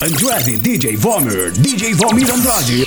Andrade DJ Vomer, DJ Vomir Andrade.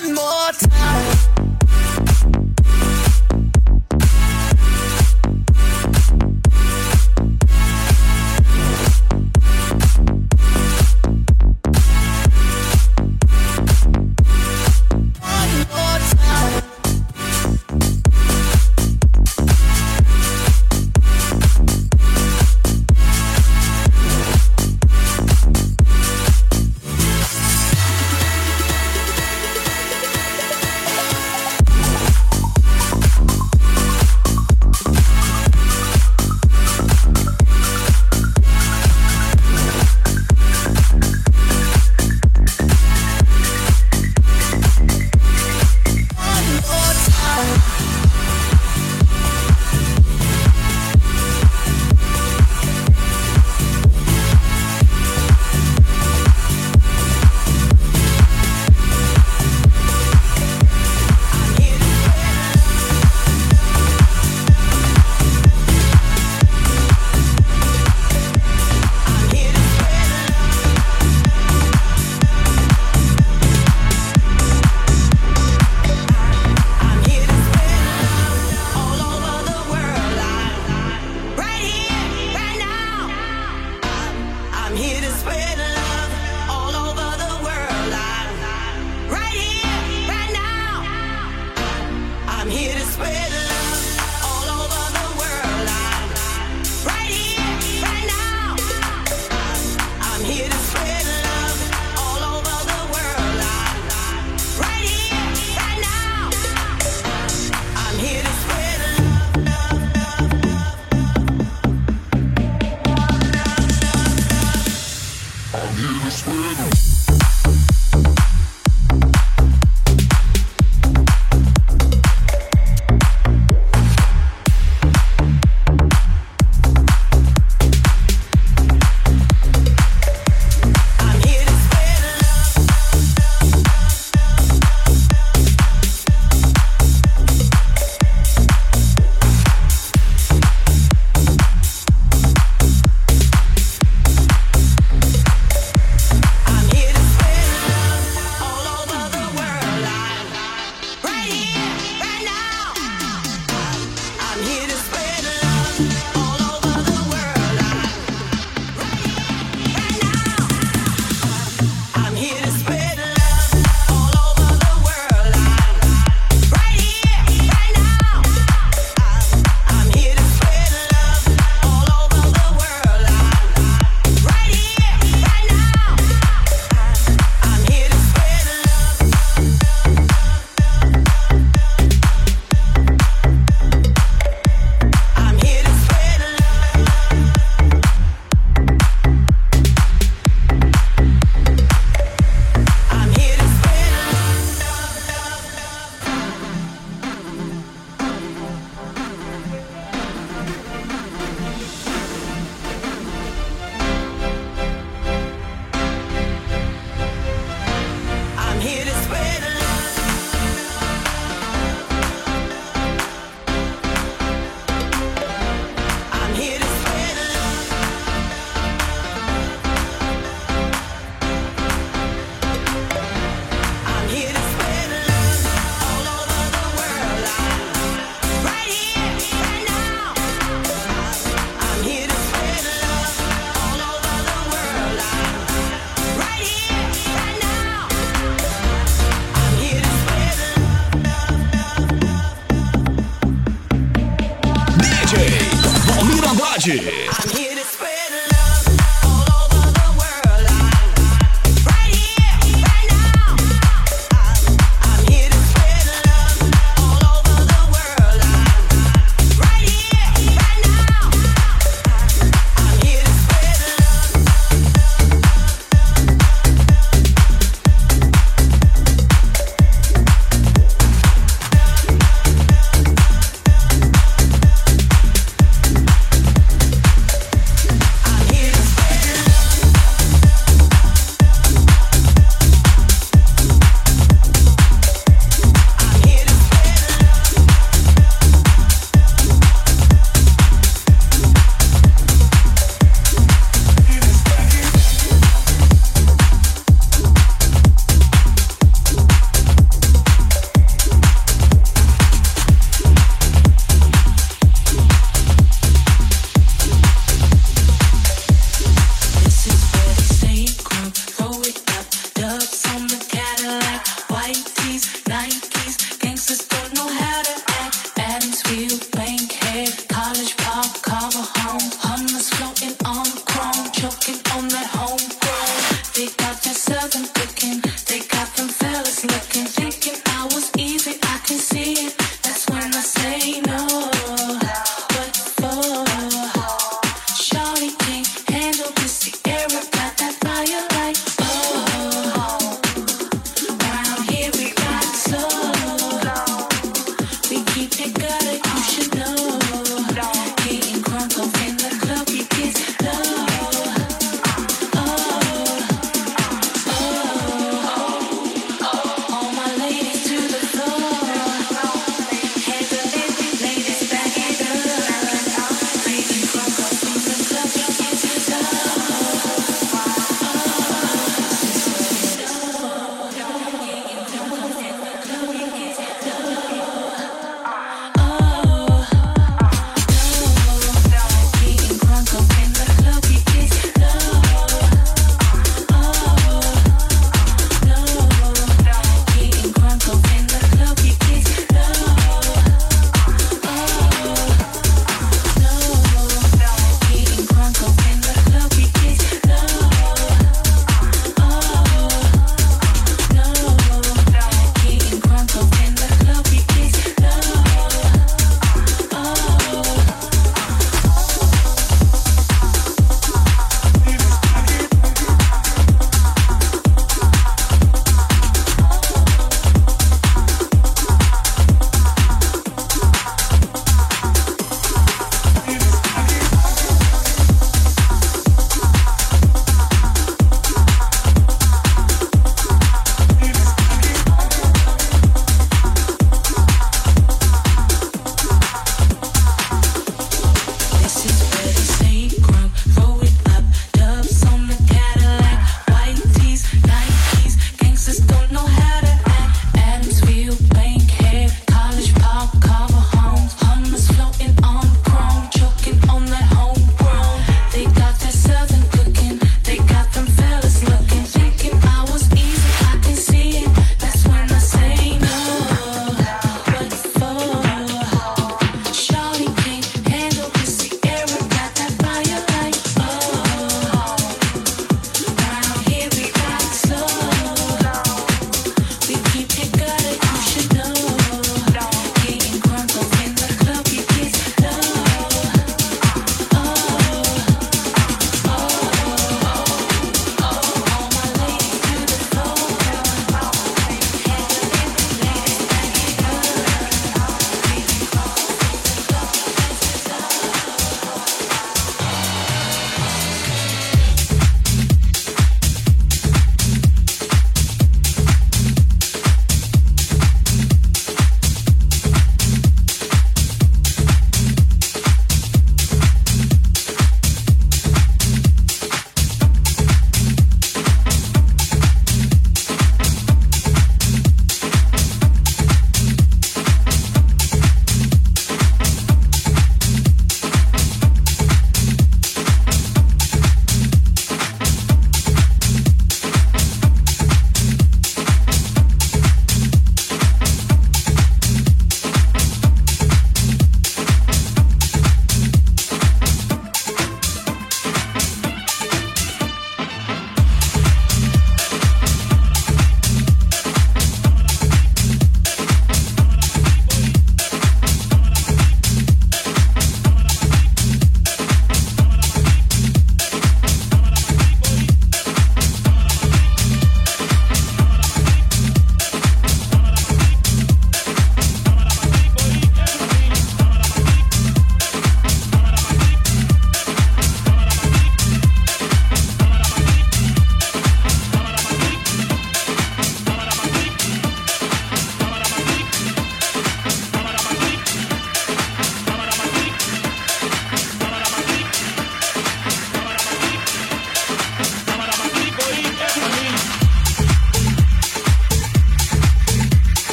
One more time.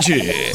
Valmir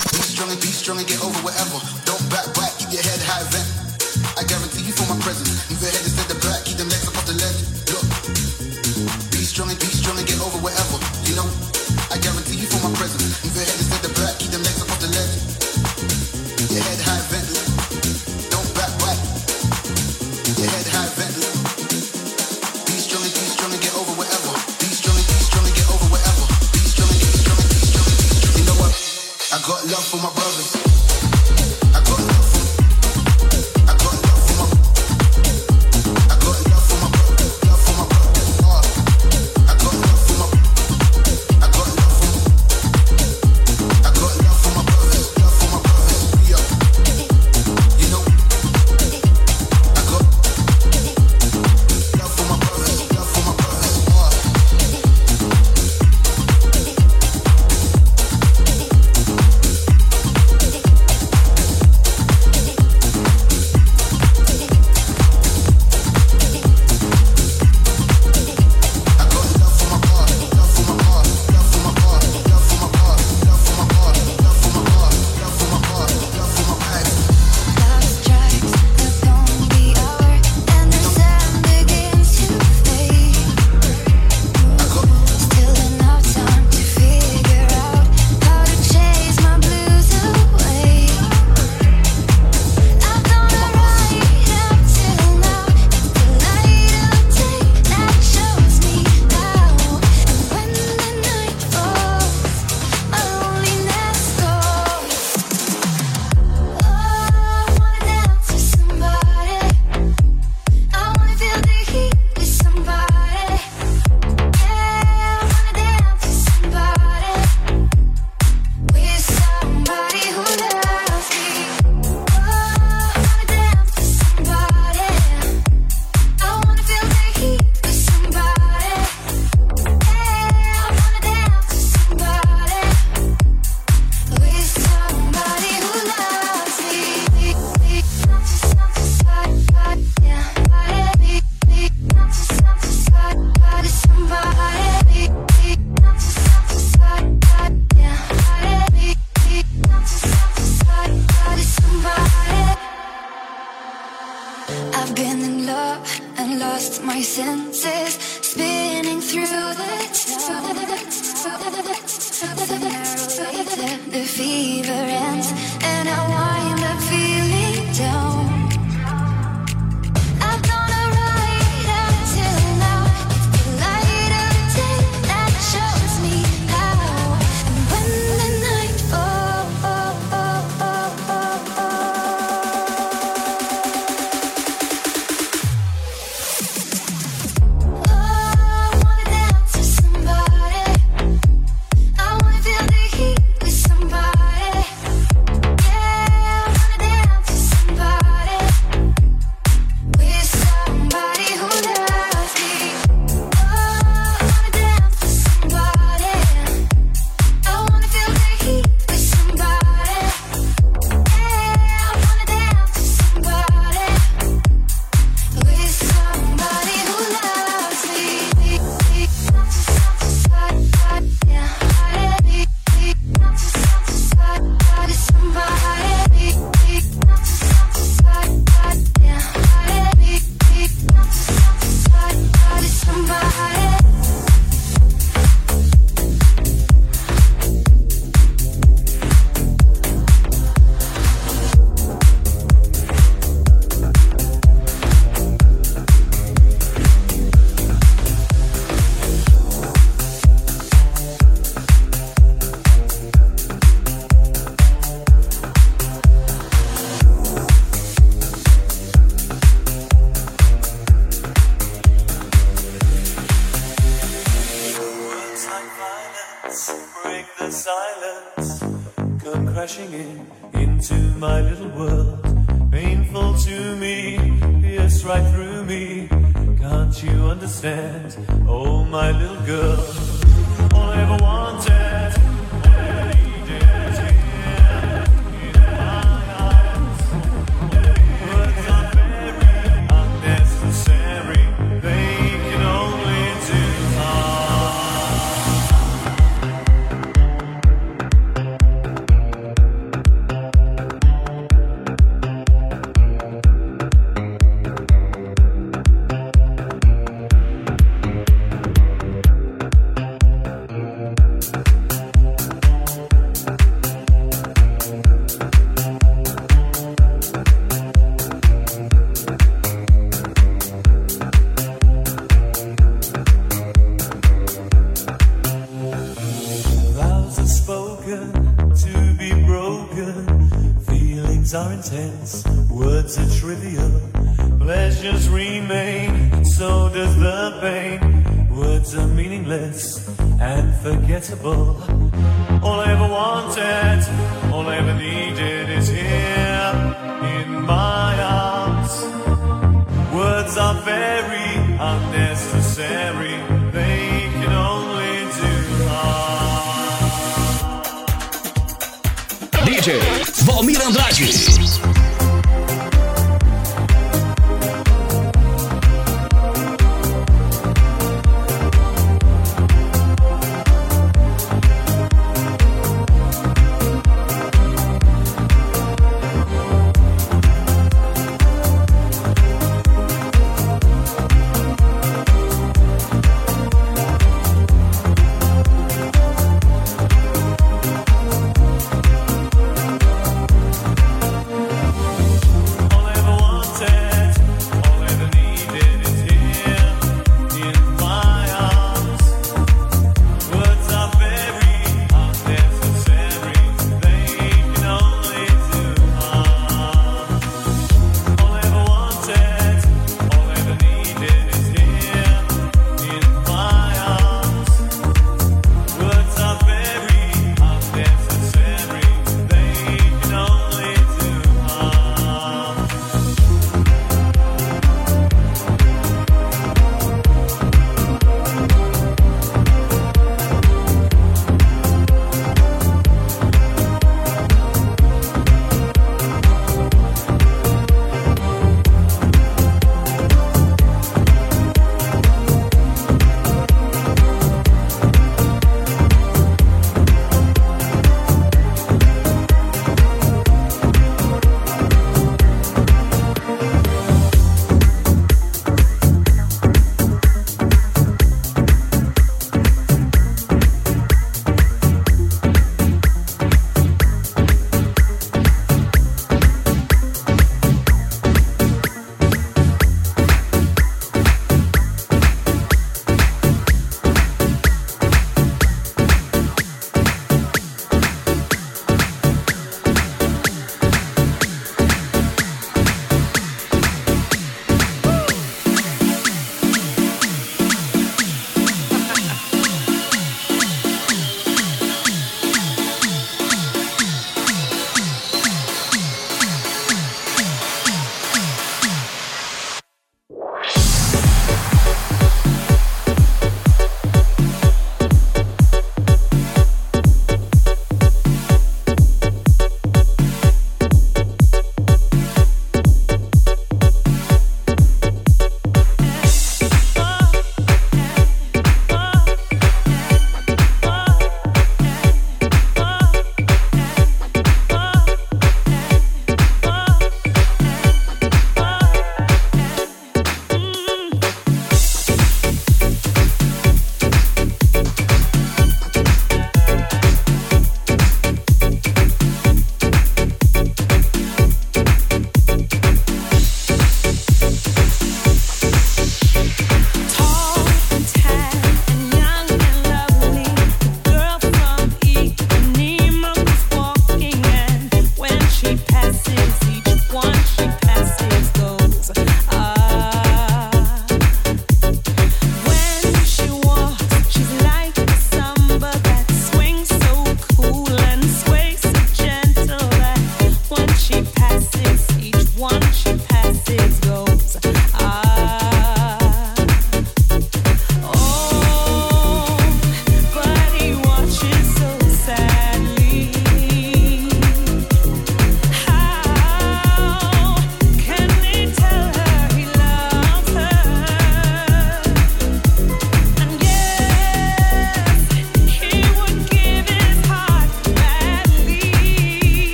little girl.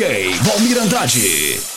Valmir Andrade.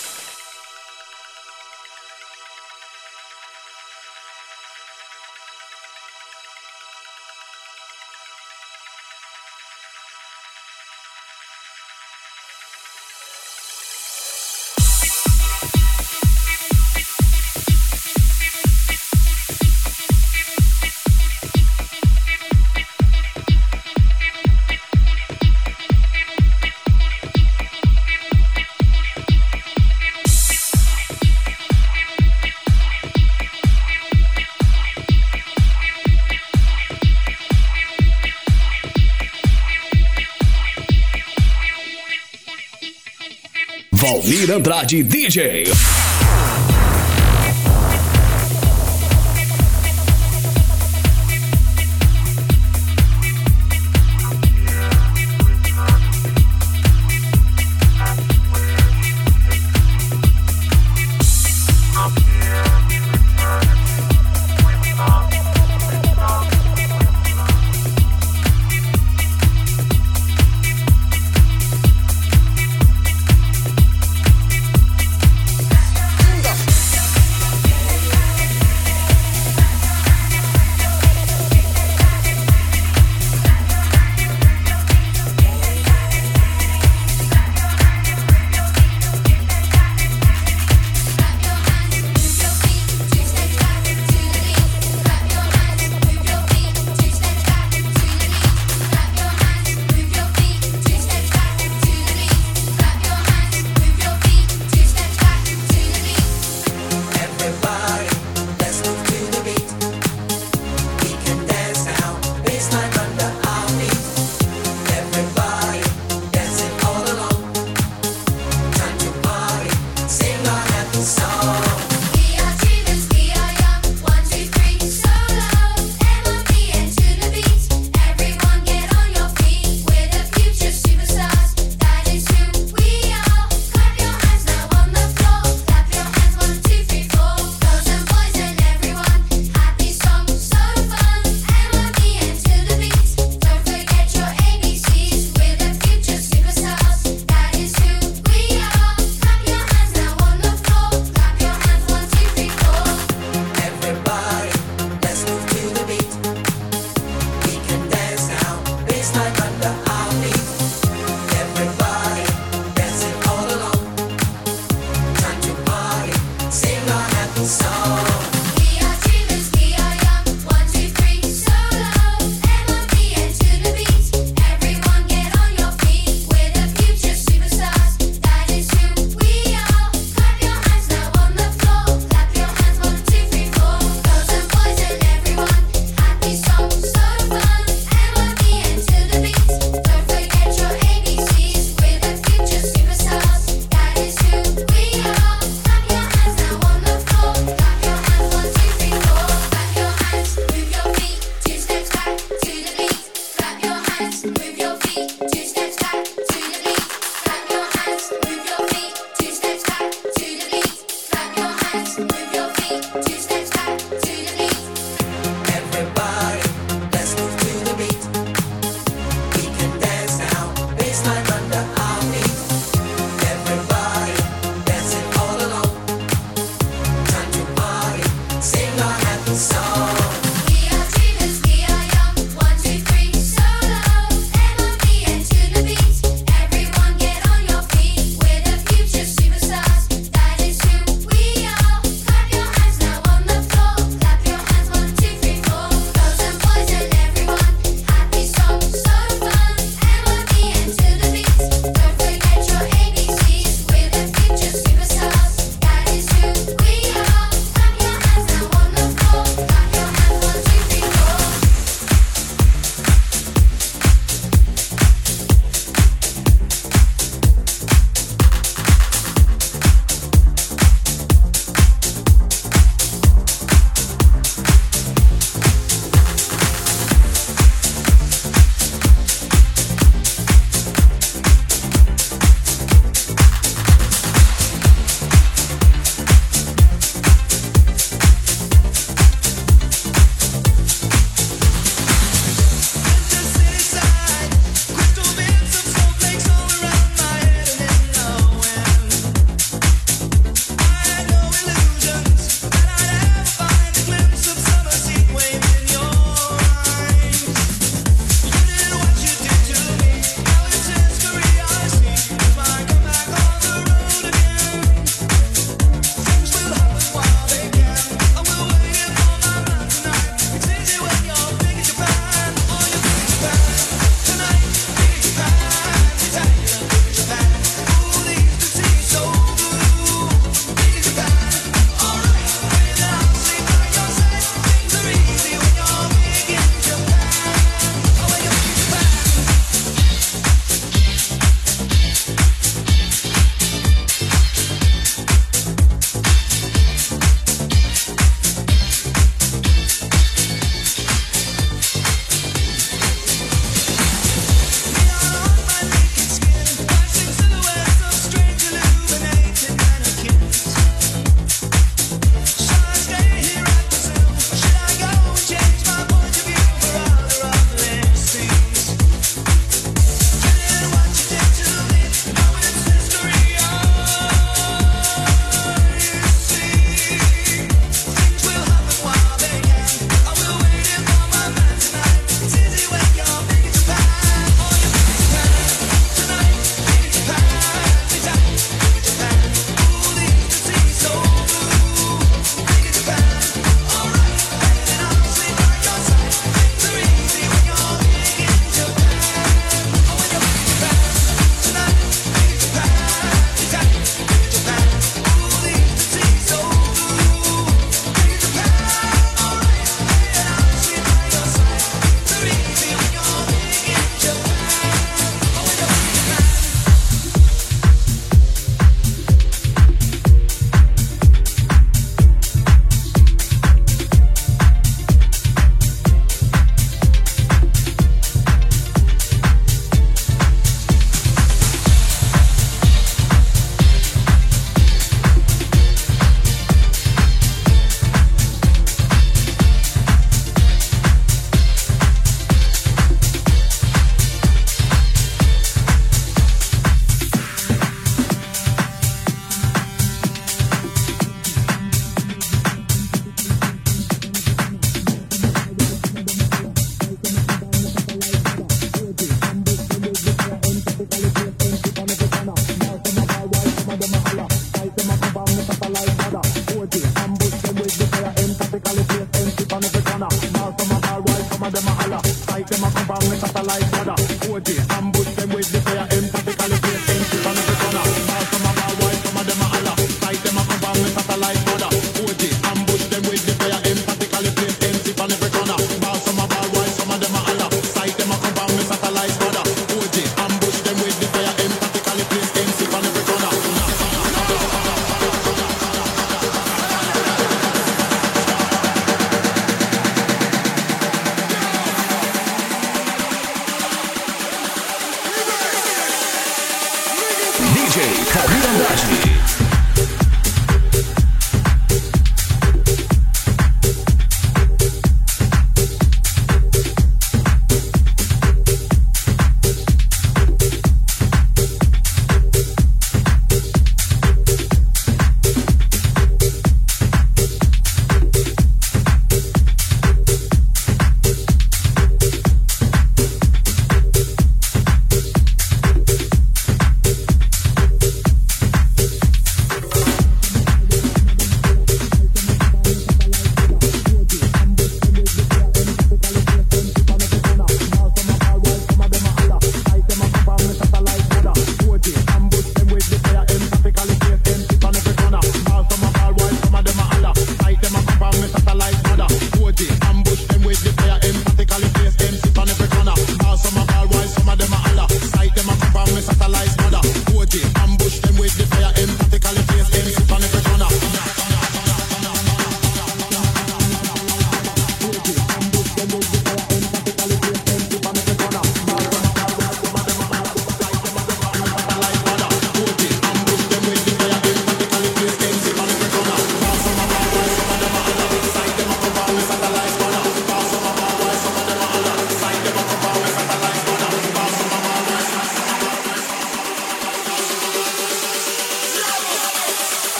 Valmir Andrade DJ.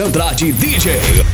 Andrade DJ.